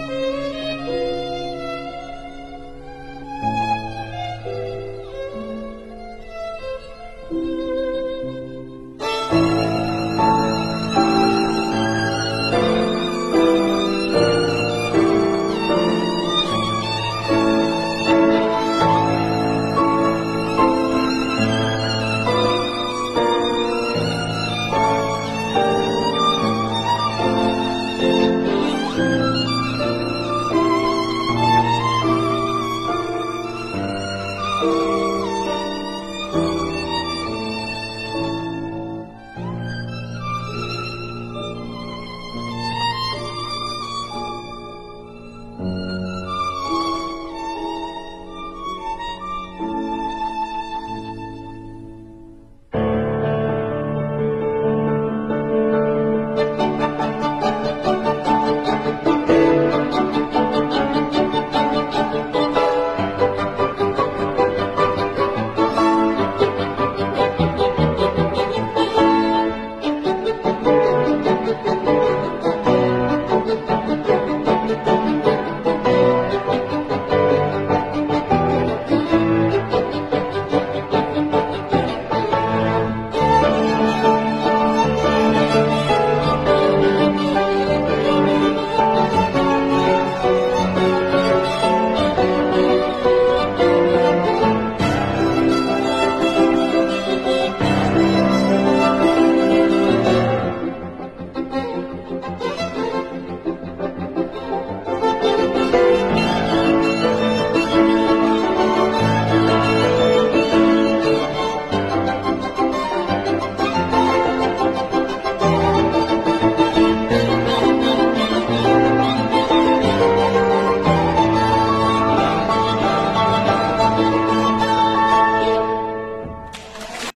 Música